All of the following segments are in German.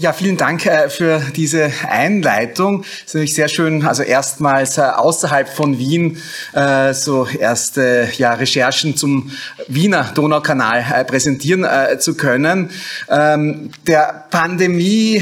Ja, vielen Dank äh, für diese Einleitung. Es ist natürlich sehr schön, also erstmals äh, außerhalb von Wien äh, so erste ja, Recherchen zum Wiener Donaukanal präsentieren zu können. Ähm, der Pandemie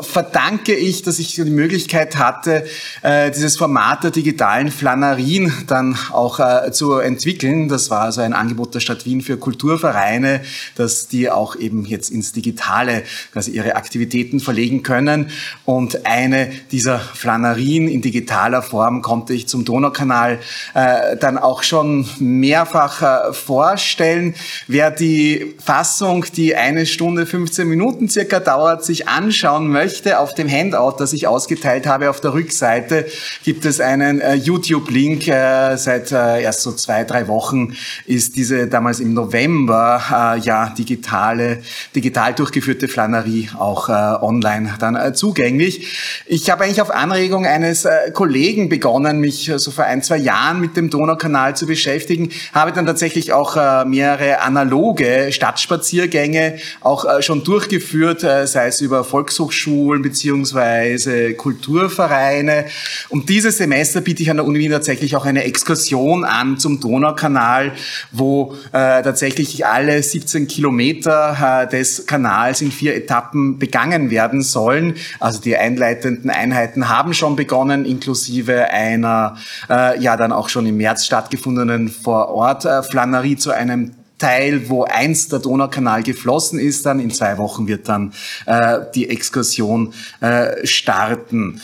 verdanke ich, dass ich die Möglichkeit hatte, äh, dieses Format der digitalen Flanerien dann auch äh, zu entwickeln. Das war also ein Angebot der Stadt Wien für Kulturvereine, dass die auch eben jetzt ins Digitale quasi ihre Aktivitäten verlegen können. Und eine dieser Flanerien in digitaler Form konnte ich zum Donaukanal äh, dann auch schon mehrfach vorstellen. Wer die Fassung, die eine Stunde 15 Minuten circa dauert, sich anschauen möchte, möchte, auf dem Handout, das ich ausgeteilt habe, auf der Rückseite gibt es einen äh, YouTube-Link. Äh, seit äh, erst so zwei, drei Wochen ist diese damals im November äh, ja digitale, digital durchgeführte Flanerie auch äh, online dann äh, zugänglich. Ich habe eigentlich auf Anregung eines Kollegen begonnen, mich so vor ein, zwei Jahren mit dem Donaukanal zu beschäftigen, habe dann tatsächlich auch mehrere analoge Stadtspaziergänge auch schon durchgeführt, sei es über Volkshochschulen, Schulen beziehungsweise Kulturvereine. Und dieses Semester biete ich an der Uni Wien tatsächlich auch eine Exkursion an zum Donaukanal, wo äh, tatsächlich alle 17 Kilometer äh, des Kanals in vier Etappen begangen werden sollen. Also die einleitenden Einheiten haben schon begonnen, inklusive einer äh, ja dann auch schon im März stattgefundenen Vor-Ort-Flanerie äh, zu einem Teil, wo einst der Donaukanal geflossen ist, dann in zwei Wochen wird dann äh, die Exkursion äh, starten.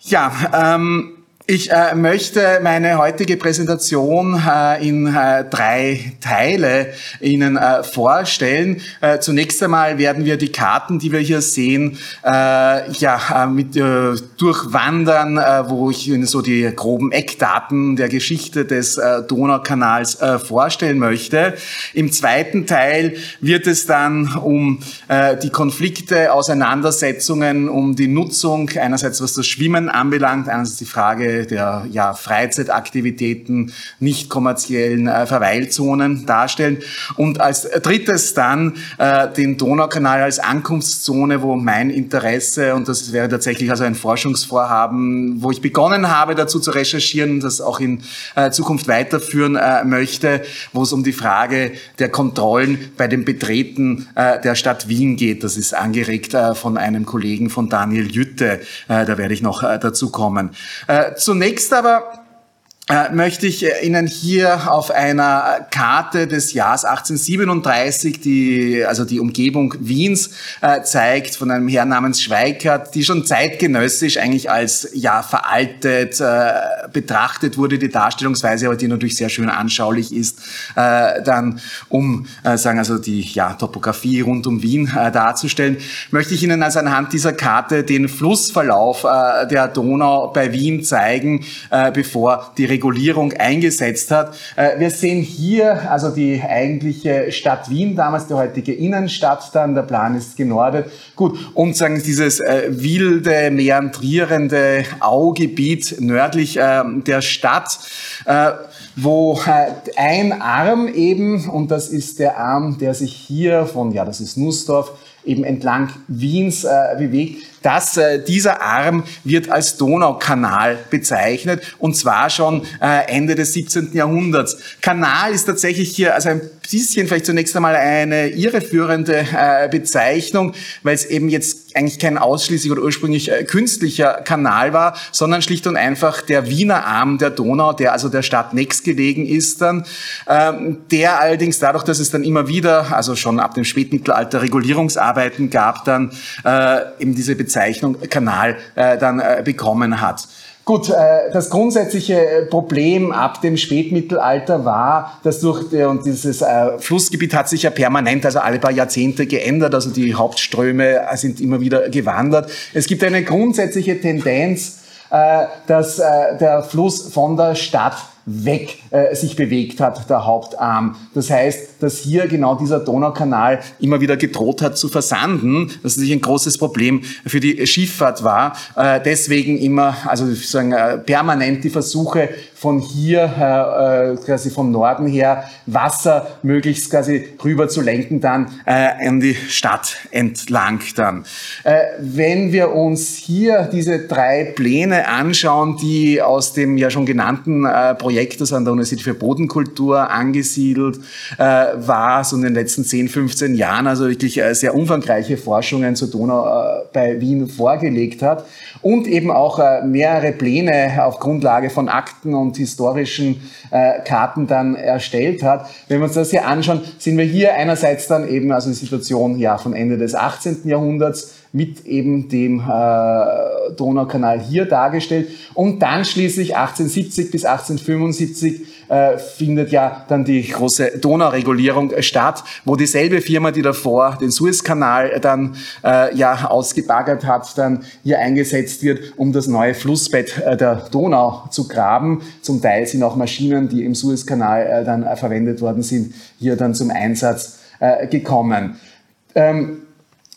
Ja, ähm, ich äh, möchte meine heutige Präsentation äh, in äh, drei Teile Ihnen äh, vorstellen. Äh, zunächst einmal werden wir die Karten, die wir hier sehen, äh, ja, mit, durchwandern, wo ich Ihnen so die groben Eckdaten der Geschichte des Donaukanals vorstellen möchte. Im zweiten Teil wird es dann um die Konflikte, Auseinandersetzungen, um die Nutzung, einerseits was das Schwimmen anbelangt, einerseits die Frage der ja, Freizeitaktivitäten, nicht kommerziellen äh, Verweilzonen darstellen. Und als drittes dann äh, den Donaukanal als Ankunftszone, wo mein Interesse, und das wäre tatsächlich also ein Forschungsvorhaben, wo ich begonnen habe, dazu zu recherchieren, das auch in äh, Zukunft weiterführen äh, möchte, wo es um die Frage der Kontrollen bei dem Betreten äh, der Stadt Wien geht. Das ist angeregt äh, von einem Kollegen von Daniel Jütte. da werde ich noch dazu kommen. Zunächst aber möchte ich äh, Ihnen hier auf einer Karte des Jahres 1837, die also die Umgebung Wiens äh, zeigt, von einem Herrn namens Schweikert, die schon zeitgenössisch eigentlich als ja veraltet äh, betrachtet wurde, die Darstellungsweise, aber die natürlich sehr schön anschaulich ist, äh, dann um äh, sagen also die ja Topografie rund um Wien darzustellen, möchte ich Ihnen also anhand dieser Karte den Flussverlauf der Donau bei Wien zeigen, bevor die Regulierung eingesetzt hat. Äh, wir sehen hier also die eigentliche Stadt Wien, damals die heutige Innenstadt dann, der Plan ist genordet. Gut, und sagen dieses äh, wilde, meandrierende Augebiet nördlich äh, der Stadt, wo ein Arm eben, und das ist der Arm, der sich hier von, ja, das ist Nussdorf, eben entlang Wiens äh, bewegt, dass äh, dieser Arm wird als Donaukanal bezeichnet und zwar schon äh, Ende des 17. Jahrhunderts. Kanal ist tatsächlich hier also ein bisschen vielleicht zunächst einmal eine irreführende äh, Bezeichnung, weil es eben jetzt eigentlich kein ausschließlich oder ursprünglich äh, künstlicher Kanal war, sondern schlicht und einfach der Wiener Arm der Donau, der also der Stadt Nex gelegen ist dann, ähm, der allerdings dadurch, dass es dann immer wieder, also schon ab dem Spätmittelalter Regulierungsarbeiten gab, dann äh, eben diese Bezeichnung Kanal dann bekommen hat. Gut, äh, das grundsätzliche Problem ab dem Spätmittelalter war, dass durch und dieses äh, Flussgebiet hat sich ja permanent, also alle paar Jahrzehnte geändert, also die Hauptströme sind immer wieder gewandert. Es gibt eine grundsätzliche Tendenz, äh, dass der Fluss von der Stadt weg äh, sich bewegt hat, der Hauptarm. Das heißt, dass hier genau dieser Donaukanal immer wieder gedroht hat zu versanden, was natürlich ein großes Problem für die Schifffahrt war. Äh, deswegen immer, also sozusagen äh, permanent die Versuche von hier äh, quasi vom Norden her Wasser möglichst quasi rüber zu lenken dann äh, an die Stadt entlang dann. Äh, wenn wir uns hier diese drei Pläne anschauen, die aus dem ja schon genannten äh, Projekt das an der Universität für Bodenkultur angesiedelt äh, war, so in den letzten 10, 15 Jahren, also wirklich äh, sehr umfangreiche Forschungen zur Donau äh, bei Wien vorgelegt hat und eben auch äh, mehrere Pläne auf Grundlage von Akten und historischen äh, Karten dann erstellt hat. Wenn wir uns das hier anschauen, sind wir hier einerseits dann eben also die Situation ja von Ende des 18. Jahrhunderts mit eben dem äh, Donaukanal hier dargestellt. Und dann schließlich 1870 bis 1875 äh, findet ja dann die große Donauregulierung statt, wo dieselbe Firma, die davor den Suezkanal dann äh, ja ausgebaggert hat, dann hier eingesetzt wird, um das neue Flussbett äh, der Donau zu graben. Zum Teil sind auch Maschinen, die im Suezkanal äh, dann äh, verwendet worden sind, hier dann zum Einsatz äh, gekommen. Ähm,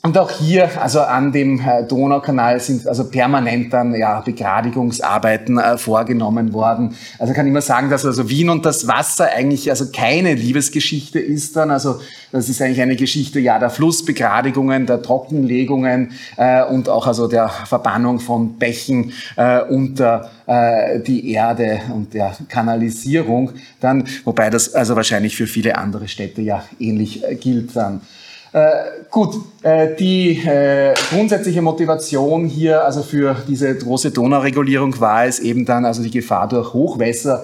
und auch hier, also an dem äh, Donaukanal sind also permanent dann ja Begradigungsarbeiten äh, vorgenommen worden. Also kann ich mal sagen, dass also Wien und das Wasser eigentlich also keine Liebesgeschichte ist dann. Also das ist eigentlich eine Geschichte ja der Flussbegradigungen, der Trockenlegungen äh, und auch also der Verbannung von Bächen äh, unter äh, die Erde und der Kanalisierung dann, wobei das also wahrscheinlich für viele andere Städte ja ähnlich äh, gilt dann. Äh, gut, äh, die äh, grundsätzliche Motivation hier, also für diese große Donauregulierung war es eben dann, also die Gefahr durch Hochwässer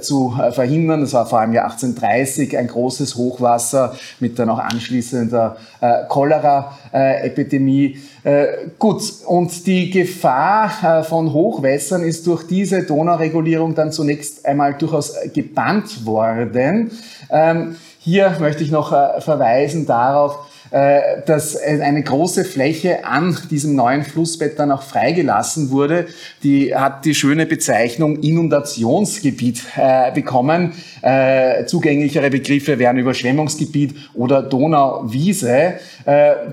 zu verhindern. Das war vor allem Jahr 1830 ein großes Hochwasser mit dann auch anschließender Cholera-Epidemie. gut, und die Gefahr von Hochwässern ist durch diese Donauregulierung dann zunächst einmal durchaus gebannt worden. Hier möchte ich noch äh, verweisen darauf, äh, dass eine große Fläche an diesem neuen Flussbett dann auch freigelassen wurde. Die hat die schöne Bezeichnung Inundationsgebiet äh, bekommen. Zugänglichere Begriffe wären Überschwemmungsgebiet oder Donauwiese,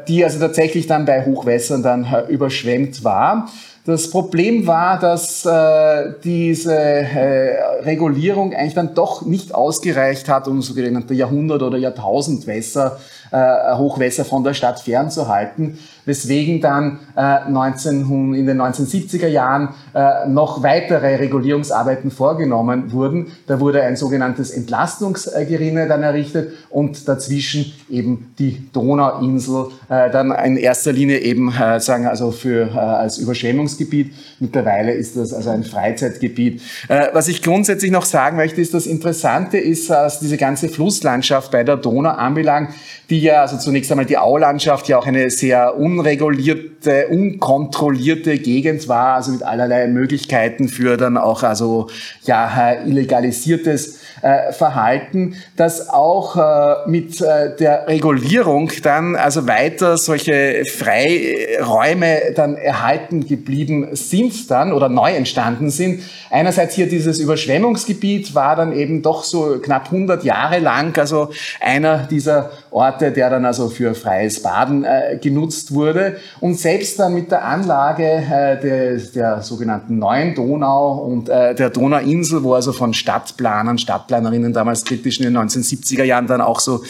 die also tatsächlich dann bei Hochwässern dann überschwemmt war. Das Problem war, dass äh, diese äh, Regulierung eigentlich dann doch nicht ausgereicht hat, um sogenannte Jahrhundert- oder Jahrtausendwässer äh, Hochwässer von der Stadt fernzuhalten, weswegen dann äh, 19, in den 1970er Jahren äh, noch weitere Regulierungsarbeiten vorgenommen wurden. Da wurde ein sogenanntes Entlastungsgerinne dann errichtet und dazwischen eben die Donauinsel, äh, dann in erster Linie eben äh, sagen also für äh, als Überschwemmungsgebiet. Mittlerweile ist das also ein Freizeitgebiet. Äh, was ich grundsätzlich noch sagen möchte, ist, das Interessante ist, dass diese ganze Flusslandschaft bei der Donau anbelangt, die ja, also zunächst einmal die Aulandschaft ja auch eine sehr unregulierte, unkontrollierte Gegend war, also mit allerlei Möglichkeiten für dann auch also ja illegalisiertes äh, Verhalten, dass auch äh, mit äh, der Regulierung dann also weiter solche Freiräume dann erhalten geblieben sind dann oder neu entstanden sind. Einerseits hier dieses Überschwemmungsgebiet war dann eben doch so knapp 100 Jahre lang also einer dieser Orte, der dann also für freies Baden äh, genutzt wurde. Und selbst dann mit der Anlage äh, der, der sogenannten neuen Donau und äh, der Donauinsel, wo also von Stadtplanern, Stadtplanerinnen damals kritisch in den 1970er Jahren dann auch so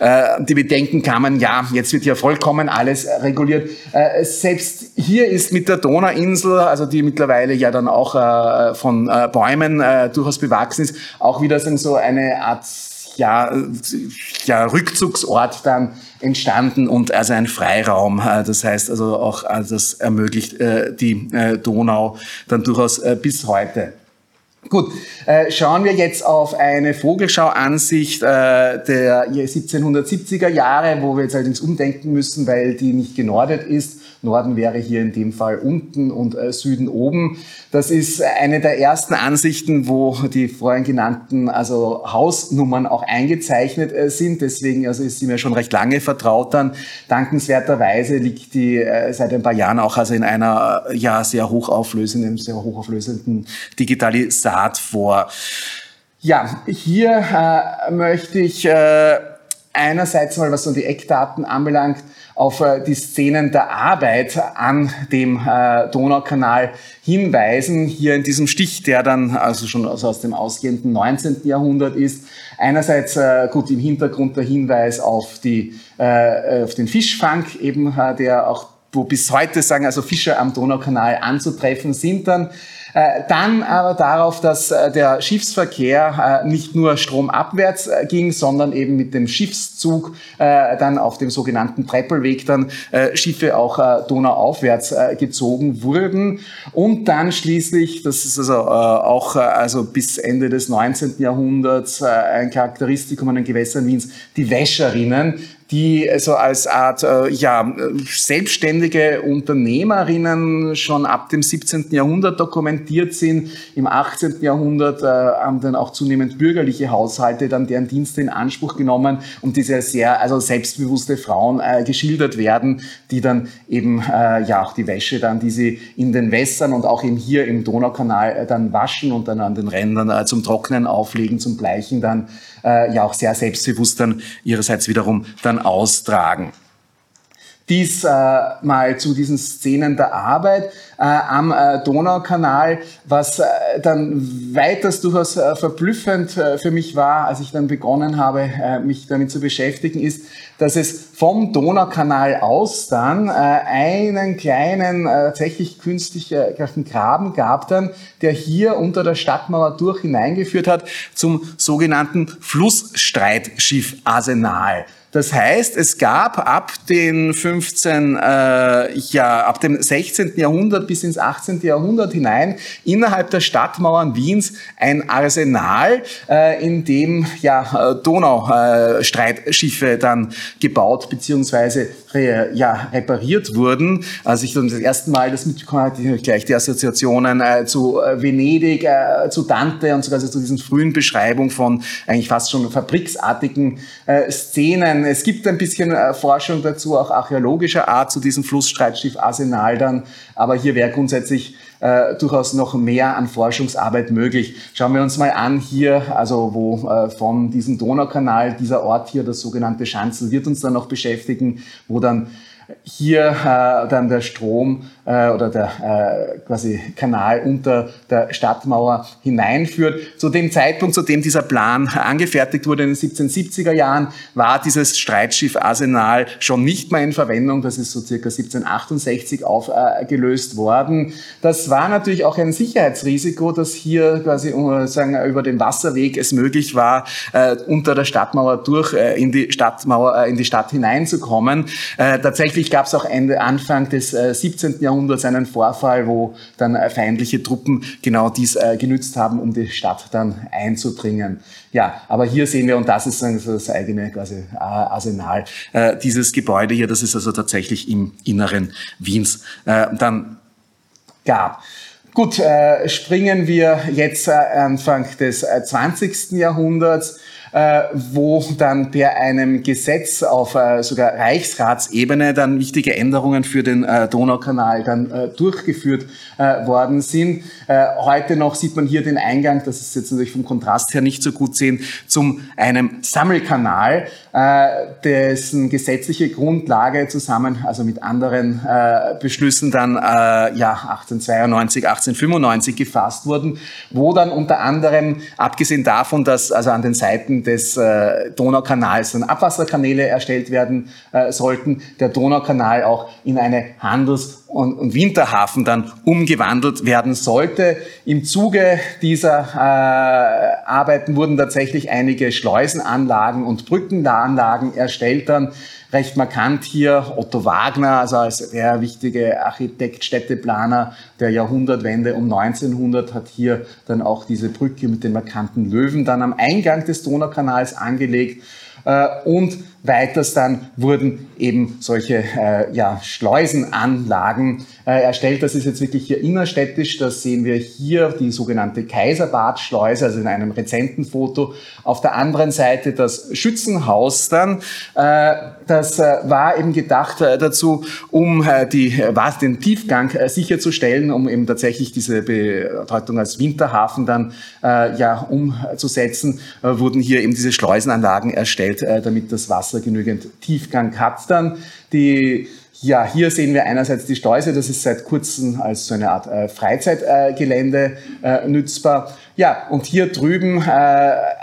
äh, die Bedenken kamen, ja, jetzt wird hier vollkommen alles reguliert. Äh, selbst hier ist mit der Donauinsel, also die mittlerweile ja dann auch äh, von äh, Bäumen äh, durchaus bewachsen ist, auch wieder so eine Art ja, ja, Rückzugsort dann entstanden und also ein Freiraum. Äh, das heißt also auch, also das ermöglicht äh, die äh, Donau dann durchaus bis heute. Gut, schauen wir jetzt auf eine Vogelschauansicht der 1770er Jahre, wo wir jetzt allerdings umdenken müssen, weil die nicht genordet ist Norden wäre hier in dem Fall unten und äh, Süden oben. Das ist eine der ersten Ansichten, wo die vorhin genannten also Hausnummern auch eingezeichnet äh, sind. Deswegen also ist sie mir schon recht lange vertraut dann. Dankenswerterweise liegt die äh, seit ein paar Jahren auch also in einer ja sehr hochauflösenden, sehr hochauflösenden Digitalisat vor. Ja, hier äh, möchte ich äh, einerseits mal, was so die Eckdaten anbelangt, auf äh, die Szenen der Arbeit an dem äh, Donaukanal hinweisen. Hier in diesem Stich, der dann also schon also aus dem ausgehenden 19. Jahrhundert ist. Einerseits äh, gut im Hintergrund der Hinweis auf, die, äh, auf den Fischfang, eben äh, der auch wo bis heute sagen also Fischer am Donaukanal anzutreffen sind dann dann aber darauf, dass äh, der Schiffsverkehr äh, nicht nur stromabwärts ging, sondern eben mit dem Schiffszug dann auf dem sogenannten Treppelweg dann Schiffe auch donauaufwärts gezogen wurden. Und dann schließlich, das ist also auch also bis Ende des 19. Jahrhunderts ein Charakteristikum an den Gewässern Wiens, die Wäscherinnen, die so als Art äh, ja, selbstständige Unternehmerinnen schon ab dem 17. Jahrhundert dokumentiert sind. Im 18. Jahrhundert äh, haben dann auch zunehmend bürgerliche Haushalte dann deren Dienste in Anspruch genommen und diese sehr also selbstbewusste Frauen äh, geschildert werden, die dann eben äh, ja auch die Wäsche dann, die sie in den Wässern und auch eben hier im Donaukanal äh, dann waschen und dann an den Rändern zum Trocknen auflegen, zum Bleichen dann äh, ja auch sehr selbstbewusst dann ihrerseits wiederum dann austragen. Dies äh, zu diesen Szenen der Arbeit äh, am äh, Donaukanal, was dann weiters durchaus verblüffend für mich war, als ich dann begonnen habe, mich damit zu beschäftigen, ist, dass es vom Donaukanal aus dann einen kleinen, tatsächlich künstlichen Graben gab dann, der hier unter der Stadtmauer durch hineingeführt hat zum sogenannten Flussstreitschiff Arsenal. Das heißt, es gab ab den 15, äh, ja, ab dem 16. Jahrhundert bis ins 18. Jahrhundert hinein innerhalb der Stadtmauern Wiens ein Arsenal, äh, in dem ja äh, Donaustreitschiffe äh, dann gebaut beziehungsweise re, ja, repariert wurden. Als ich dann das erste Mal das mitbekommen habe, gleich die Assoziationen äh, zu äh, Venedig, zu Dante und sogar zu diesen frühen Beschreibungen von eigentlich fast schon fabriksartigen äh, Es gibt ein bisschen äh, Forschung dazu, auch archäologischer Art zu diesem Flussstreitschiff Arsenal dann, aber hier wäre grundsätzlich äh, durchaus noch mehr an Forschungsarbeit möglich. Schauen wir uns mal an hier, also wo äh, von diesem Donaukanal, dieser Ort hier, das sogenannte Schanzel, wird uns dann noch beschäftigen, wo dann hier äh, dann der Strom äh, oder der äh, quasi Kanal unter der Stadtmauer hineinführt. Zu dem Zeitpunkt, zu dem dieser Plan angefertigt wurde in den 1770er Jahren, war dieses Streitschiff Arsenal schon nicht mehr in Verwendung. Das ist so circa 1768 aufgelöst worden. Das war natürlich auch ein Sicherheitsrisiko, dass hier quasi äh, sagen, über den Wasserweg es möglich war, äh, unter der Stadtmauer durch äh, in die Stadtmauer, in die Stadt hineinzukommen. tatsächlich gab es auch Ende, Anfang des 17. Jahrhunderts Jahrhunderts einen Vorfall, wo dann äh, feindliche Truppen genau dies äh, genützt haben, um die Stadt dann einzudringen. Ja, aber hier sehen wir, und das ist das eigene quasi äh, Arsenal, dieses Gebäude hier, das ist also tatsächlich im Inneren Wiens dann gab. Gut, springen wir jetzt Anfang des äh, 20. Jahrhunderts wo dann per einem Gesetz auf äh, sogar Reichsratsebene dann wichtige Änderungen für den äh, Donaukanal dann durchgeführt worden sind. Heute noch sieht man hier den Eingang, das ist jetzt natürlich vom Kontrast her nicht so gut sehen, zum einem Sammelkanal, dessen gesetzliche Grundlage zusammen, also mit anderen Beschlüssen dann ja 1892, 1895 gefasst wurden, wo dann unter anderem, abgesehen davon, dass also an den Seiten des äh, Donaukanals dann Abwasserkanäle erstellt werden äh, sollten, der Donaukanal auch in eine Handels- und, Winterhafen dann umgewandelt werden sollte. Im Zuge dieser äh, Arbeiten wurden tatsächlich einige Schleusenanlagen und Brückenanlagen erstellt dann. Recht markant hier Otto Wagner, also als der wichtige Architekt, Städteplaner der Jahrhundertwende um 1900 hat hier dann auch diese Brücke mit den markanten Löwen dann am Eingang des Donaukanals angelegt. Äh, und Weiters dann wurden eben solche äh, ja, Schleusenanlagen erstellt. Das ist jetzt wirklich hier innerstädtisch. Das sehen wir hier, die sogenannte Kaiserbadschleuse, also in einem rezenten Foto. Auf der anderen Seite das Schützenhaus dann. Äh, das äh, war eben gedacht äh, dazu, um äh, die, was, den Tiefgang sicherzustellen, um eben tatsächlich diese Bedeutung als Winterhafen dann ja, umzusetzen, wurden hier eben diese Schleusenanlagen erstellt, damit das Wasser genügend Tiefgang hat dann. Die ja, hier sehen wir einerseits die Steuse, das ist seit kurzem als so eine Art äh, Freizeitgelände äh, nützbar. Ja, und hier drüben äh,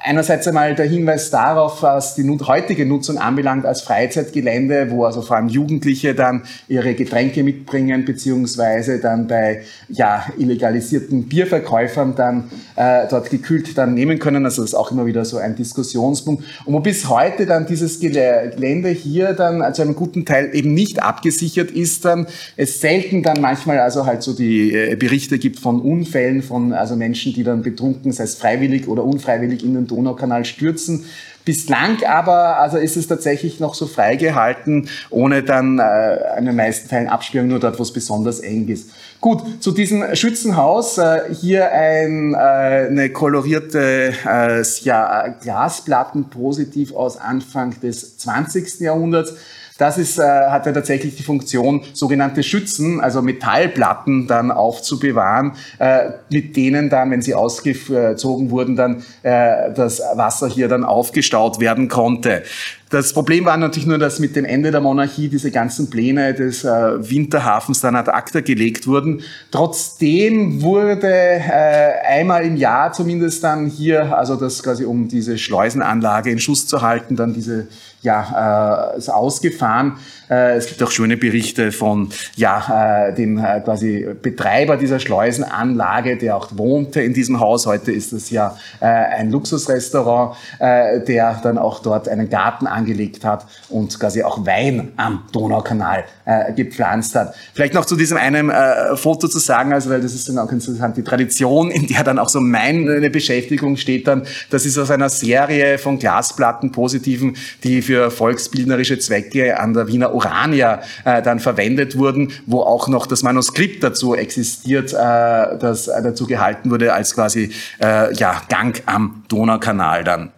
einerseits einmal der Hinweis darauf, was die heutige Nutzung anbelangt als Freizeitgelände, wo also vor allem Jugendliche dann ihre Getränke mitbringen, beziehungsweise dann bei ja, illegalisierten Bierverkäufern dann äh, dort gekühlt dann nehmen können. Also das ist auch immer wieder so ein Diskussionspunkt. Und wo bis heute dann dieses Gelände hier dann zu einem guten Teil eben nicht abgesichert ist, dann es selten dann manchmal also halt so die äh, Berichte gibt von Unfällen, von also Menschen, die dann betroffen betrunken, sei es freiwillig oder unfreiwillig in den Donaukanal stürzen. Bislang aber also ist es tatsächlich noch so freigehalten, ohne dann äh, in den meisten Fällen Absperrung, nur dort, wo es besonders eng ist. Gut, zu diesem Schützenhaus, äh, hier ein, äh, eine kolorierte äh, ja, Glasplatten positiv aus Anfang des 20. Jahrhunderts. Das ist, äh, hat ja tatsächlich die Funktion, sogenannte Schützen, also Metallplatten dann aufzubewahren, äh, mit denen dann, wenn sie ausgezogen wurden, dann äh, das Wasser hier dann aufgestaut werden konnte. Das Problem war natürlich nur, dass mit dem Ende der Monarchie diese ganzen Pläne des äh, Winterhafens dann ad acta gelegt wurden. Trotzdem wurde äh, einmal im Jahr zumindest dann hier, also das quasi um diese Schleusenanlage in Schuss zu halten, dann diese ja, äh, ausgefahren. Äh, es gibt auch schöne Berichte von ja, äh, dem äh, quasi Betreiber dieser Schleusenanlage, der auch wohnte in diesem Haus. Heute ist es ja äh, ein Luxusrestaurant, äh, der dann auch dort einen Garten angelegt hat und quasi auch Wein am Donaukanal äh, gepflanzt hat. Vielleicht noch zu diesem einen äh, Foto zu sagen, also weil das ist dann auch interessant, die Tradition, in der dann auch so meine Beschäftigung steht dann, das ist aus einer Serie von Glasplatten positiven, die für volksbildnerische Zwecke an der Wiener Urania äh, dann verwendet wurden, wo auch noch das Manuskript dazu existiert, äh, das äh, dazu gehalten wurde als quasi äh, ja, Gang am Donaukanal dann.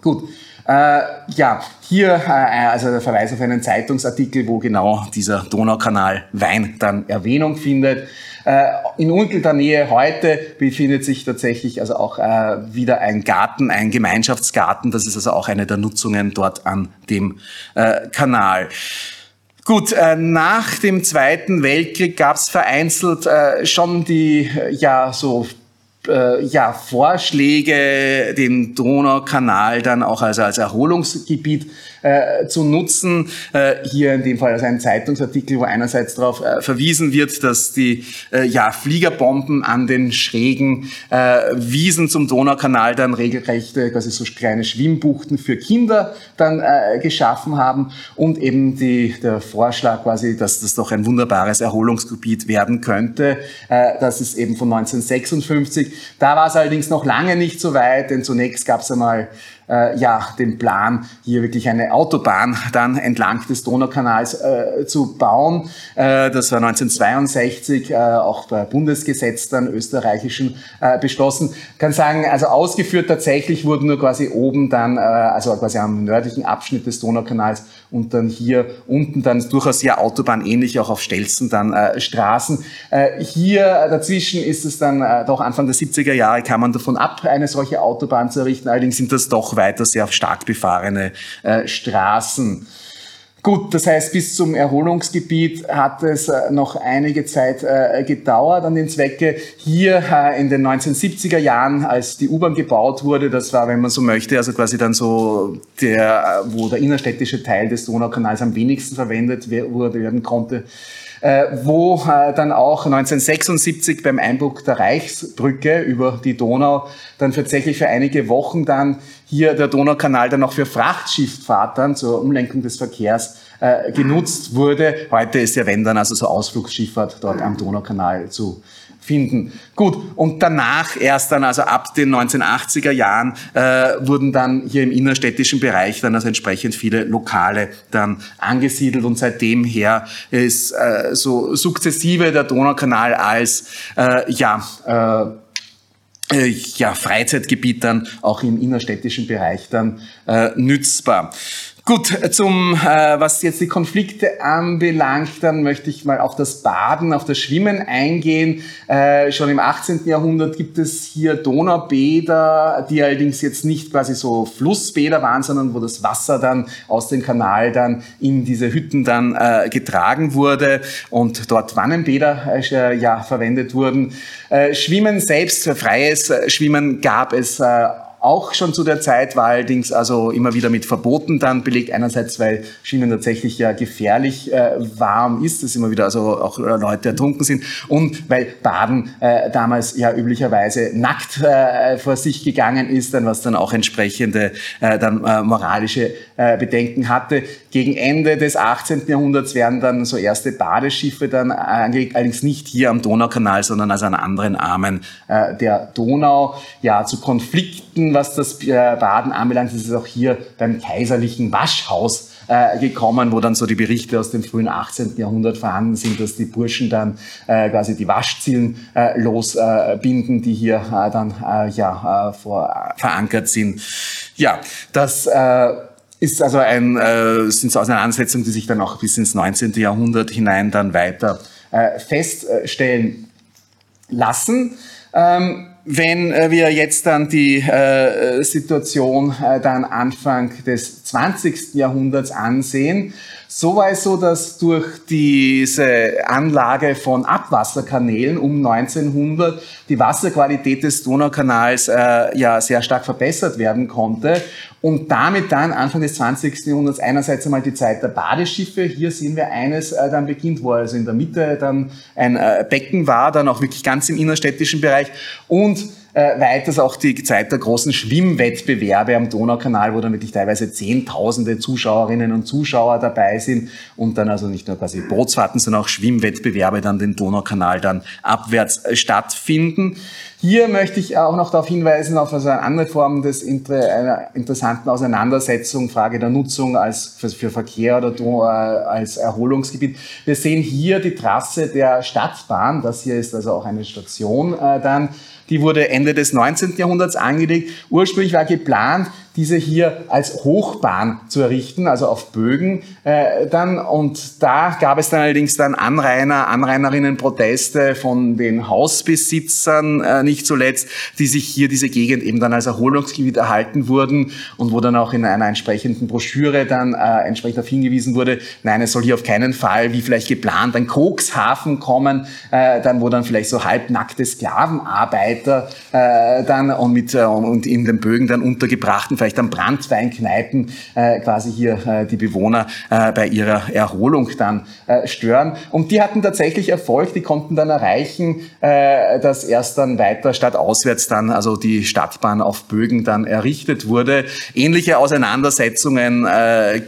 Gut. Äh, ja, hier äh, also der Verweis auf einen Zeitungsartikel, wo genau dieser Donaukanal Wein dann Erwähnung findet. Äh, in unmittelbarer Nähe heute befindet sich tatsächlich also auch äh, wieder ein Garten, ein Gemeinschaftsgarten. Das ist also auch eine der Nutzungen dort an dem äh, Kanal. Gut, äh, nach dem Zweiten Weltkrieg gab es vereinzelt äh, schon die ja so ja, Vorschläge, den Donaukanal dann auch also als Erholungsgebiet äh, zu nutzen. Äh, hier in dem Fall also ein Zeitungsartikel, wo einerseits darauf äh, verwiesen wird, dass die äh, ja, Fliegerbomben an den schrägen äh, Wiesen zum Donaukanal dann regelrechte, quasi so kleine Schwimmbuchten für Kinder dann äh, geschaffen haben und eben die, der Vorschlag quasi, dass das doch ein wunderbares Erholungsgebiet werden könnte. Das ist eben von 1956. Da war es allerdings noch lange nicht so weit, denn zunächst gab es einmal äh, ja, den Plan, hier wirklich eine Autobahn dann entlang des Donaukanals äh, zu bauen. Äh, das war 1962 äh, auch bei Bundesgesetz dann österreichischen äh, beschlossen. Kann sagen, also ausgeführt tatsächlich wurden nur quasi oben dann, äh, also quasi am nördlichen Abschnitt des Donaukanals und dann hier unten dann durchaus sehr autobahnähnlich, auch auf Stelzen dann äh, Straßen. Äh, hier dazwischen ist es dann äh, doch Anfang der 70er Jahre kam man davon ab, eine solche Autobahn zu errichten. Allerdings sind das doch weiter sehr stark befahrene äh, Straßen. Gut, das heißt, bis zum Erholungsgebiet hat es äh, noch einige Zeit äh, gedauert an den Zwecke. Hier äh, in den 1970er Jahren, als die U-Bahn gebaut wurde, das war, wenn man so möchte, also quasi dann so der, wo der innerstädtische Teil des Donaukanals am wenigsten verwendet werden konnte, wo äh, dann auch 1976 beim Einbruch der Reichsbrücke über die Donau dann tatsächlich für einige Wochen dann hier der Donaukanal dann auch für Frachtschifffahrt dann zur Umlenkung des Verkehrs äh, genutzt wurde. Heute ist ja wenn dann also so Ausflugsschifffahrt dort am Donaukanal zu finden. Gut, und danach erst dann, also ab den 1980er Jahren, äh, wurden dann hier im innerstädtischen Bereich dann also entsprechend viele Lokale dann angesiedelt und seitdem her ist äh, so sukzessive der Donaukanal als äh, ja äh, äh ja, Freizeitgebiet dann auch im innerstädtischen Bereich dann äh, nützbar. Gut, zum, äh, was jetzt die Konflikte anbelangt, dann möchte ich mal auf das Baden, auf das Schwimmen eingehen. Äh, schon im 18. Jahrhundert gibt es hier Donaubäder, die allerdings jetzt nicht quasi so Flussbäder waren, sondern wo das Wasser dann aus dem Kanal dann in diese Hütten dann äh, getragen wurde und dort Wannenbäder äh, ja verwendet wurden. Äh, Schwimmen selbst, freies Schwimmen gab es äh, auch schon zu der Zeit war allerdings also immer wieder mit Verboten dann belegt. Einerseits, weil Schienen tatsächlich ja gefährlich äh, warm ist, dass immer wieder also auch äh, Leute ertrunken sind und weil Baden äh, damals ja üblicherweise nackt äh, vor sich gegangen ist, dann was dann auch entsprechende äh, dann äh, moralische Bedenken hatte. Gegen Ende des 18. Jahrhunderts werden dann so erste Badeschiffe dann angelegt, allerdings nicht hier am Donaukanal, sondern also an anderen Armen der Donau. Ja, zu Konflikten was das äh, Baden anbelangt, ist es auch hier beim kaiserlichen Waschhaus äh, gekommen, wo dann so die Berichte aus dem frühen 18. Jahrhundert vorhanden sind, dass die Burschen dann äh, quasi die Waschzielen äh, losbinden, äh, die hier äh, dann ja vor, verankert sind. Ja, das ist also ein, sind so Auseinandersetzungen, die sich dann auch bis ins 19. Jahrhundert hinein dann weiter feststellen lassen. Ähm, wenn äh, wir jetzt dann die äh, Situation äh, dann Anfang des 20. Jahrhunderts ansehen, so war es so, dass durch diese Anlage von Abwasserkanälen um 1900 die Wasserqualität des Donaukanals äh, ja sehr stark verbessert werden konnte und damit dann Anfang des 20. Jahrhunderts einerseits einmal die Zeit der Badeschiffe. Hier sehen wir eines äh, dann beginnt, wo also in der Mitte dann ein äh, Becken war, dann auch wirklich ganz im innerstädtischen Bereich und äh, weiters auch die Zeit der großen Schwimmwettbewerbe am Donaukanal, wo dann wirklich teilweise Zehntausende Zuschauerinnen und Zuschauer dabei sind und dann also nicht nur quasi Bootsfahrten, sondern auch Schwimmwettbewerbe dann den Donaukanal dann abwärts äh, stattfinden. Hier möchte ich auch noch darauf hinweisen, auf also eine andere Form des einer interessanten Auseinandersetzung, Frage der Nutzung als für Verkehr oder äh, als Erholungsgebiet. Wir sehen hier die Trasse der Stadtbahn. Das hier ist also auch eine Station äh, dann. Die wurde Ende des 19. Jahrhunderts angelegt. Ursprünglich war geplant, diese hier als Hochbahn zu errichten, also auf Bögen äh, dann. Und da gab es dann allerdings dann Anrainer, Anrainerinnen Proteste von den Hausbesitzern, äh, nicht zuletzt, die sich hier diese Gegend eben dann als Erholungsgebiet erhalten wurden und wo dann auch in einer entsprechenden Broschüre dann äh, entsprechend darauf hingewiesen wurde, nein, es soll hier auf keinen Fall, wie vielleicht geplant, ein Kokshafen kommen, äh, dann wo dann vielleicht so halbnackte Sklavenarbeiter äh, dann und mit äh, und in den Bögen dann untergebrachten vielleicht an Brandweinkneipen äh, quasi hier äh, die Bewohner äh, bei ihrer Erholung dann äh, stören. Und die hatten tatsächlich Erfolg, die konnten dann erreichen, äh, dass erst dann weiter stadtauswärts dann, also die Stadtbahn auf Bögen dann errichtet wurde. Ähnliche Auseinandersetzungen äh,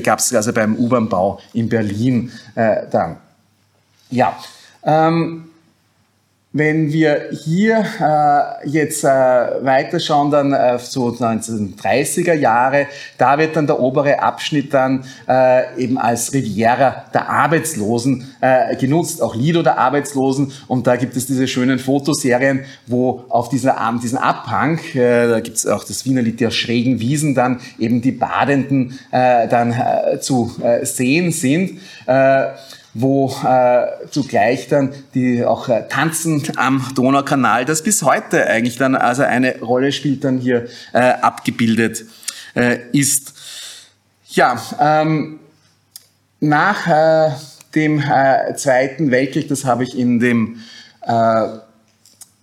gab es also beim U-Bahn-Bau in Berlin äh, dann. Ja, ähm, wenn wir hier äh, jetzt äh, weiterschauen, dann äh, so 1930er Jahre, da wird dann der obere Abschnitt dann äh, eben als Riviera der Arbeitslosen äh, genutzt, auch Lido der Arbeitslosen. Und da gibt es diese schönen Fotoserien, wo auf dieser, diesen Abhang, äh, da gibt es auch das Wiener Lied der schrägen Wiesen, dann eben die Badenden äh, dann äh, zu äh, sehen sind. Äh, wo äh, zugleich dann die auch äh, tanzen am Donaukanal, das bis heute eigentlich dann also eine Rolle spielt, dann hier äh, abgebildet äh, ist. Ja, ähm, nach äh, dem äh, Zweiten Weltkrieg, das habe ich in dem äh,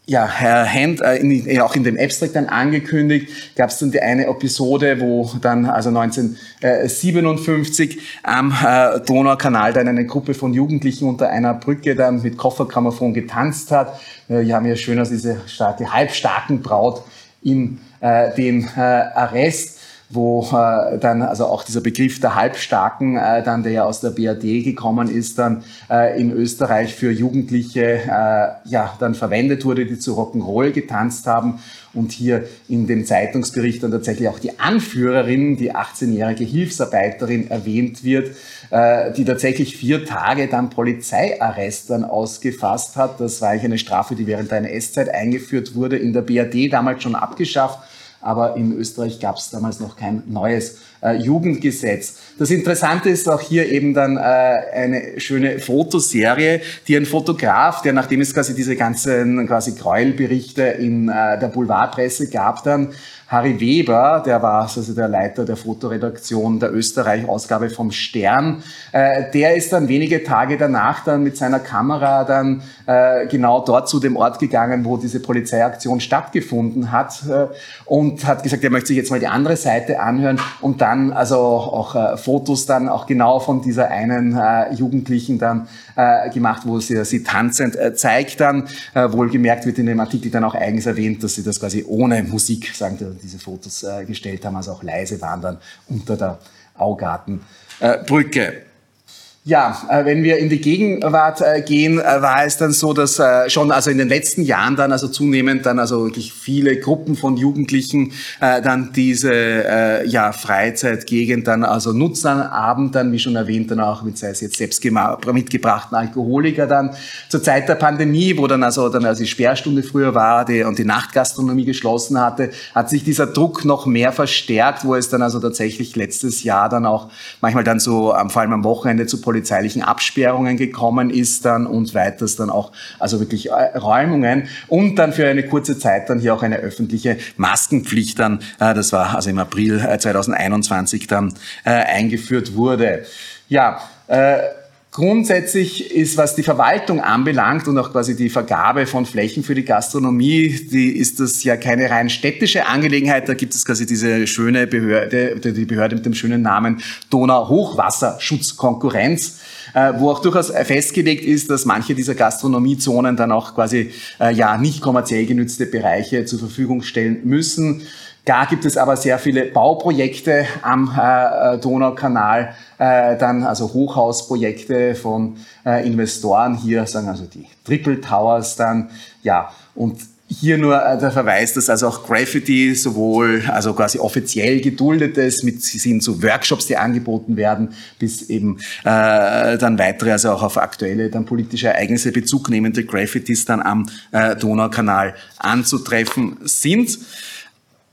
ja, Herr Hand, äh, in, auch in dem Abstract dann angekündigt, gab es dann die eine Episode, wo dann also 1957 am äh, Donaukanal dann eine Gruppe von Jugendlichen unter einer Brücke dann mit Koffergrammophon getanzt hat. Äh, wir haben ja schön aus dieser starke, halbstarken Braut in äh, den äh, Arrest wo äh, dann also auch dieser Begriff der Halbstarken, äh, dann der ja aus der BRD gekommen ist, dann äh, in Österreich für Jugendliche äh, ja dann verwendet wurde, die zu Rock'n'Roll getanzt haben und hier in dem Zeitungsbericht dann tatsächlich auch die Anführerin, die 18-jährige Hilfsarbeiterin erwähnt wird, äh, die tatsächlich vier Tage dann Polizeiarrest dann ausgefasst hat. Das war eigentlich eine Strafe, die während der NS-Zeit eingeführt wurde, in der BRD damals schon abgeschafft aber in Österreich gab es damals noch kein neues äh, Jugendgesetz. Das Interessante ist auch hier eben dann äh, eine schöne Fotoserie, die ein Fotograf, der nachdem es quasi diese ganzen quasi Gräuelberichte in äh, der Boulevardpresse gab, dann Harry Weber, der war also der Leiter der Fotoredaktion der Österreich-Ausgabe vom Stern, äh, der ist dann wenige Tage danach dann mit seiner Kamera dann äh, genau dort zu dem Ort gegangen, wo diese Polizeiaktion stattgefunden hat äh, und hat gesagt, er möchte sich jetzt mal die andere Seite anhören und dann also auch äh, Fotos dann auch genau von dieser einen äh, Jugendlichen dann äh, gemacht, wo sie sie tanzend äh, zeigt dann. Äh, wohlgemerkt wird in dem Artikel dann auch eigens erwähnt, dass sie das quasi ohne Musik, sagen wir, diese Fotos äh, gestellt haben, also auch leise waren dann unter der Augartenbrücke. Ja, äh, wenn wir in die Gegenwart äh, gehen, äh, war es dann so, dass schon also in den letzten Jahren dann also zunehmend dann also wirklich viele Gruppen von Jugendlichen dann diese ja Freizeitgegend dann also nutzen Abend dann wie schon erwähnt dann auch mit sei es jetzt selbst mitgebrachten Alkoholiker dann. Zur Zeit der Pandemie, wo dann also dann also die Sperrstunde früher war die, und die Nachtgastronomie geschlossen hatte, hat sich dieser Druck noch mehr verstärkt, wo es dann also tatsächlich letztes Jahr dann auch manchmal dann so vor allem am Wochenende zu Politik polizeilichen Absperrungen gekommen ist dann und weiters dann auch, also wirklich äh, Räumungen und dann für eine kurze Zeit dann hier auch eine öffentliche Maskenpflicht dann, äh, das war also im April 2021 äh, dann eingeführt wurde. Ja, Grundsätzlich ist, was die Verwaltung anbelangt und auch quasi die Vergabe von Flächen für die Gastronomie, die ist das ja keine rein städtische Angelegenheit. Da gibt es quasi diese schöne Behörde, die Behörde mit dem schönen Namen Donau-Hochwasserschutzkonkurrenz, äh, wo auch durchaus festgelegt ist, dass manche dieser Gastronomiezonen dann auch quasi äh, ja nicht kommerziell genützte Bereiche zur Verfügung stellen müssen. Da gibt es aber sehr viele Bauprojekte am äh, äh, Donaukanal, äh, dann also Hochhausprojekte von äh, Investoren. Hier, sagen also die Triple Towers dann, ja, und hier nur äh, der Verweis, dass also auch Graffiti sowohl, also quasi offiziell geduldetes, mit sind so Workshops, die angeboten werden, bis eben äh, dann weitere, also auch auf aktuelle, dann politische Ereignisse Bezug nehmende Graffitis dann am äh, Donaukanal anzutreffen sind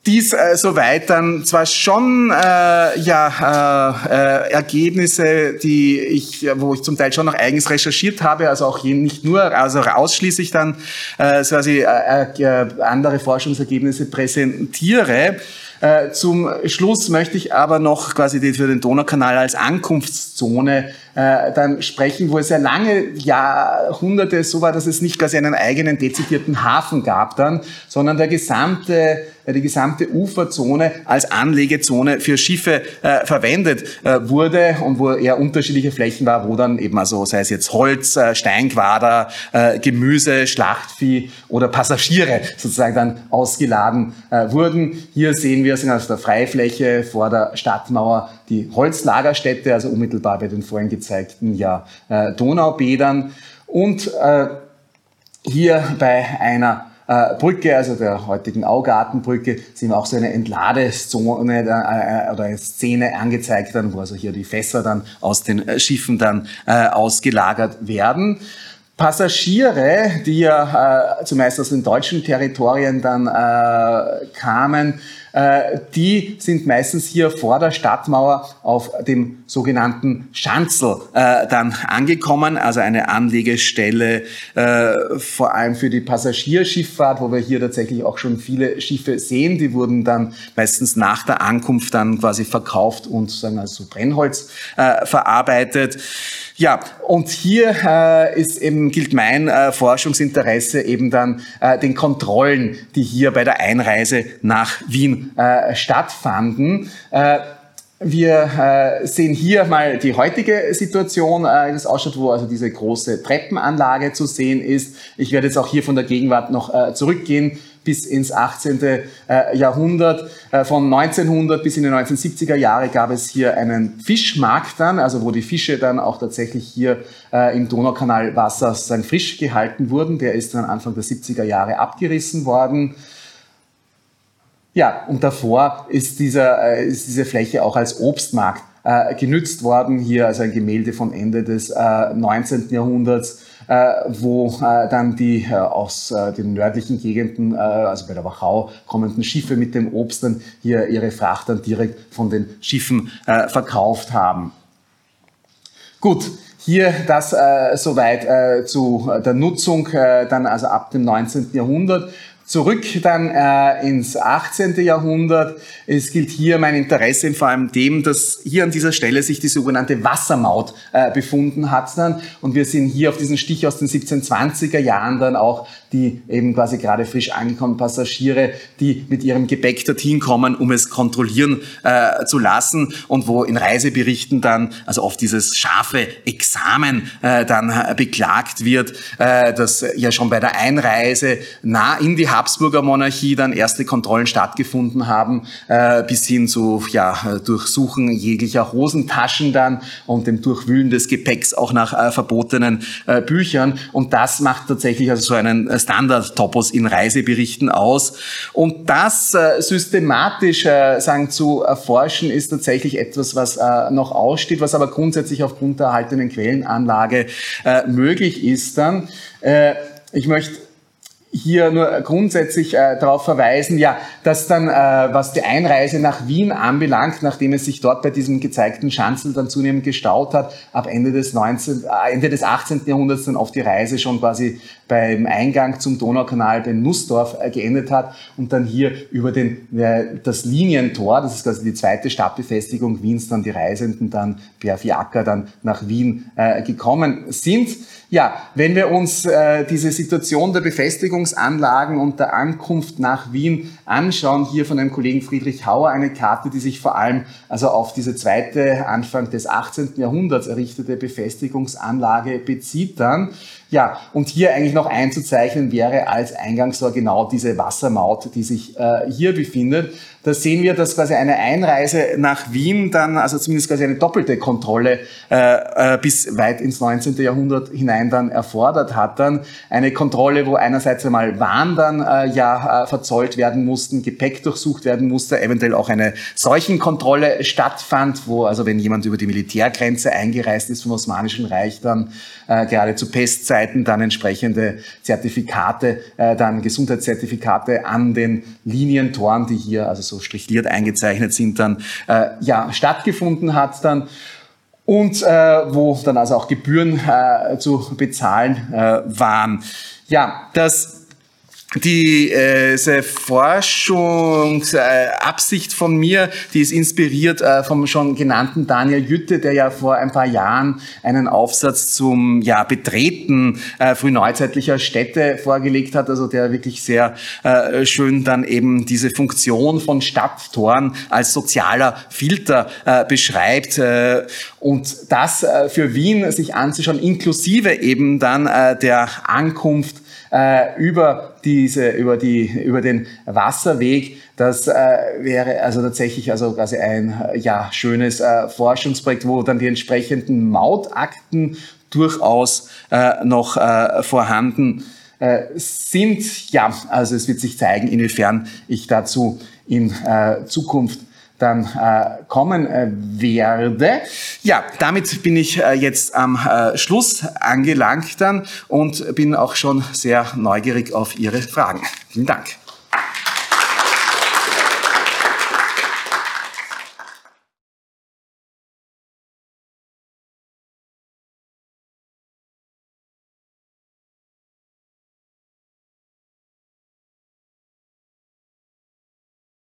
dies äh, soweit dann zwar schon äh, ja äh, äh, Ergebnisse, die ich, wo ich zum Teil schon noch eigens recherchiert habe, also auch nicht nur, also ausschließlich dann äh, quasi äh, äh, andere Forschungsergebnisse präsentiere. Äh, zum Schluss möchte ich aber noch quasi für den Donaukanal als Ankunftszone äh, dann sprechen, wo es ja lange Jahrhunderte so war, dass es nicht quasi einen eigenen dezidierten Hafen gab dann, sondern der gesamte die gesamte Uferzone als Anlegezone für Schiffe äh, verwendet äh, wurde und wo eher unterschiedliche Flächen war, wo dann eben also sei es jetzt Holz, äh, Steinquader, äh, Gemüse, Schlachtvieh oder Passagiere sozusagen dann ausgeladen äh, wurden. Hier sehen wir sind auf der Freifläche vor der Stadtmauer die Holzlagerstätte, also unmittelbar bei den vorhin gezeigten ja, äh, Donaubädern und äh, hier bei einer äh, Brücke, also der heutigen Augartenbrücke, sind auch so eine Entladeszone äh, oder eine Szene angezeigt, wo also hier die Fässer dann aus den Schiffen dann ausgelagert werden. Passagiere, die ja zumeist aus den deutschen Territorien dann kamen, die sind meistens hier vor der Stadtmauer auf dem sogenannten Schanzel äh, dann angekommen, also eine Anlegestelle äh, vor allem für die Passagierschifffahrt, wo wir hier tatsächlich auch schon viele Schiffe sehen. Die wurden dann meistens nach der Ankunft dann quasi verkauft und sagen also Brennholz äh, verarbeitet. Ja, und hier äh, ist eben, gilt mein äh, Forschungsinteresse eben dann äh, den Kontrollen, die hier bei der Einreise nach Wien äh, stattfanden. Äh, wir äh, sehen hier mal die heutige Situation, äh, wie das ausschaut, wo also diese große Treppenanlage zu sehen ist. Ich werde jetzt auch hier von der Gegenwart noch zurückgehen bis ins 18. Äh, Jahrhundert. Von 1900 bis in die 1970er Jahre gab es hier einen Fischmarkt dann, also wo die Fische dann auch tatsächlich hier im Donaukanalwasser sein frisch gehalten wurden. Der ist dann Anfang der 70er Jahre abgerissen worden. Ja, und davor ist, dieser, ist diese Fläche auch als Obstmarkt genützt worden. Hier also ein Gemälde vom Ende des 19. Jahrhunderts wo dann die aus den nördlichen Gegenden, also bei der Wachau kommenden Schiffe mit dem Obst dann hier ihre Fracht dann direkt von den Schiffen verkauft haben. Gut, hier das äh, soweit äh, zu der Nutzung äh, dann also ab dem 19. Jahrhundert. Zurück dann äh, ins 18. Jahrhundert. Es gilt hier mein Interesse vor allem dem, dass hier an dieser Stelle sich die sogenannte Wassermaut äh, befunden hat dann. Und wir sehen hier auf diesen Stich aus den 1720er Jahren dann auch die eben quasi gerade frisch angekommenen Passagiere, die mit ihrem Gepäck dorthin kommen, um es kontrollieren äh, zu lassen und wo in Reiseberichten dann also oft dieses scharfe Examen äh, dann äh, beklagt wird, äh, dass ja schon bei der Einreise nah in die Habsburger Monarchie dann erste Kontrollen stattgefunden haben, äh, bis hin zu ja, Durchsuchen jeglicher Hosentaschen dann und dem Durchwühlen des Gepäcks auch nach äh, verbotenen Büchern. Und das macht tatsächlich also so einen Standard-Topos in Reiseberichten aus. Und das äh, systematisch äh, sagen, zu erforschen, ist tatsächlich etwas, was äh, noch aussteht, was aber grundsätzlich aufgrund der erhaltenen Quellenanlage möglich ist dann. Ich möchte hier nur grundsätzlich äh, darauf verweisen, ja, dass dann, äh, was die Einreise nach Wien anbelangt, nachdem es sich dort bei diesem gezeigten Schanzel dann zunehmend gestaut hat, ab Ende des 19, äh, Ende des 18. Jahrhunderts dann auf die Reise schon quasi beim Eingang zum Donaukanal bei Nussdorf äh, geendet hat und dann hier über den, äh, das Linientor, das ist quasi die zweite Stadtbefestigung Wiens, dann die Reisenden dann per Fiaker dann nach Wien äh, gekommen sind. Ja, wenn wir uns äh, diese Situation der Befestigungsanlagen und der Ankunft nach Wien anschauen, hier von dem Kollegen Friedrich Hauer eine Karte, die sich vor allem also auf diese zweite Anfang des 18. Jahrhunderts errichtete Befestigungsanlage bezieht dann. Ja, und hier eigentlich noch einzuzeichnen wäre als Eingangstor genau diese Wassermaut, die sich äh, hier befindet. Da sehen wir, dass quasi eine Einreise nach Wien dann, also zumindest quasi eine doppelte Kontrolle äh, äh, bis weit ins 19. Jahrhundert hinein dann erfordert hat. Dann eine Kontrolle, wo einerseits einmal Waren dann äh, ja äh, verzollt werden mussten, Gepäck durchsucht werden musste, eventuell auch eine Seuchenkontrolle stattfand, wo also wenn jemand über die Militärgrenze eingereist ist vom Osmanischen Reich, dann gerade zu Pestzeiten Seiten dann entsprechende Zertifikate, äh, dann Gesundheitszertifikate an den Linientoren, die hier also so strichliert eingezeichnet sind, dann äh, ja stattgefunden hat dann und äh, wo dann also auch Gebühren äh, zu bezahlen äh, waren. Ja, das diese Forschungsabsicht von mir, die ist inspiriert äh, vom schon genannten Daniel Jütte, der ja vor ein paar Jahren einen Aufsatz zum ja, Betreten äh, frühneuzeitlicher Städte vorgelegt hat, also der wirklich sehr äh, schön dann eben diese Funktion von Stadttoren als sozialer Filter beschreibt und das für Wien sich anzuschauen, inklusive eben dann der Ankunft äh, über diese, über die, über den Wasserweg. Das äh, wäre also tatsächlich also quasi ein ja schönes äh, Forschungsprojekt, wo dann die entsprechenden Mautakten durchaus äh, noch äh, vorhanden äh, sind. Ja, also es wird sich zeigen, inwiefern ich dazu in äh, Zukunft dann äh, kommen äh, werde. Ja, damit bin ich äh, jetzt am äh, Schluss angelangt dann und bin auch schon sehr neugierig auf Ihre Fragen. Vielen Dank.